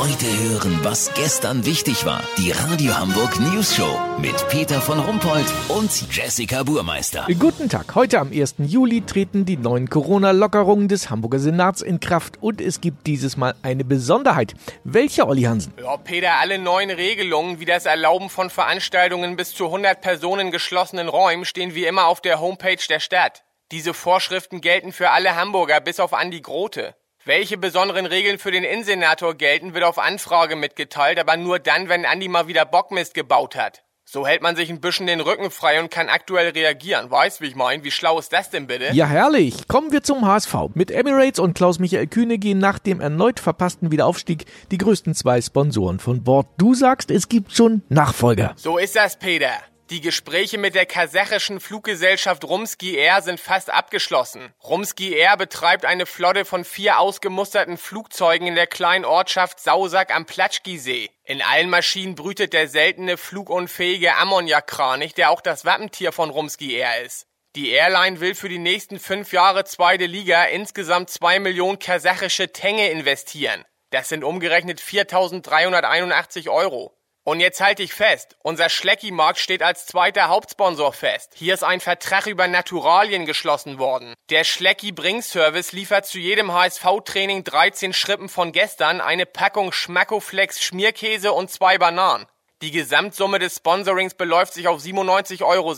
Heute hören, was gestern wichtig war. Die Radio Hamburg News Show mit Peter von Rumpold und Jessica Burmeister. Guten Tag. Heute am 1. Juli treten die neuen Corona-Lockerungen des Hamburger Senats in Kraft und es gibt dieses Mal eine Besonderheit. Welche, Olli Hansen? Ja, Peter, alle neuen Regelungen, wie das Erlauben von Veranstaltungen bis zu 100 Personen in geschlossenen Räumen, stehen wie immer auf der Homepage der Stadt. Diese Vorschriften gelten für alle Hamburger bis auf Andi Grote. Welche besonderen Regeln für den Innensenator gelten, wird auf Anfrage mitgeteilt, aber nur dann, wenn Andi mal wieder Bockmist gebaut hat. So hält man sich ein bisschen den Rücken frei und kann aktuell reagieren. Weißt, wie ich mein? Wie schlau ist das denn bitte? Ja, herrlich. Kommen wir zum HSV. Mit Emirates und Klaus-Michael Kühne gehen nach dem erneut verpassten Wiederaufstieg die größten zwei Sponsoren von Bord. Du sagst, es gibt schon Nachfolger. So ist das, Peter. Die Gespräche mit der kasachischen Fluggesellschaft Rumski Air sind fast abgeschlossen. Rumski Air betreibt eine Flotte von vier ausgemusterten Flugzeugen in der kleinen Ortschaft Sausack am Platschki-See. In allen Maschinen brütet der seltene flugunfähige Ammoniakkranich, der auch das Wappentier von Rumski Air ist. Die Airline will für die nächsten fünf Jahre zweite Liga insgesamt zwei Millionen kasachische Tenge investieren. Das sind umgerechnet 4.381 Euro. Und jetzt halte ich fest, unser Schlecki-Markt steht als zweiter Hauptsponsor fest. Hier ist ein Vertrag über Naturalien geschlossen worden. Der Schlecki Bring Service liefert zu jedem HSV-Training 13 Schrippen von gestern eine Packung Schmackoflex Schmierkäse und zwei Bananen. Die Gesamtsumme des Sponsorings beläuft sich auf 97,60 Euro.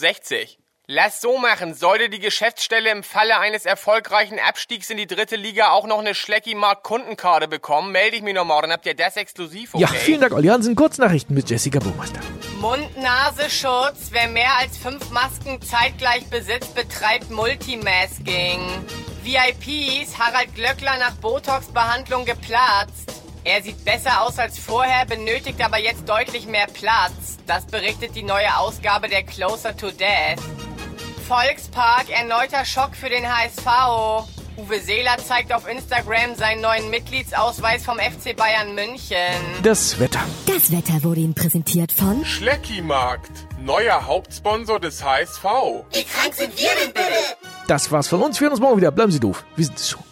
Lass so machen. Sollte die Geschäftsstelle im Falle eines erfolgreichen Abstiegs in die dritte Liga auch noch eine Schlecki-Mark Kundenkarte bekommen, melde ich mich nochmal, dann habt ihr das exklusiv, okay? Ja, vielen Dank, Olli Hansen. Kurznachrichten mit Jessica Burmeister. Mund-Nase-Schutz. Wer mehr als fünf Masken zeitgleich besitzt, betreibt Multimasking. VIPs, Harald Glöckler nach Botox-Behandlung geplatzt. Er sieht besser aus als vorher, benötigt aber jetzt deutlich mehr Platz. Das berichtet die neue Ausgabe der Closer to Death. Volkspark, erneuter Schock für den HSV. Uwe Seeler zeigt auf Instagram seinen neuen Mitgliedsausweis vom FC Bayern München. Das Wetter. Das Wetter wurde Ihnen präsentiert von Schlecki-Markt, neuer Hauptsponsor des HSV. Wie krank sind wir denn bitte? Das war's von uns. Wir hören uns morgen wieder. Bleiben Sie doof. Wir sind es schon.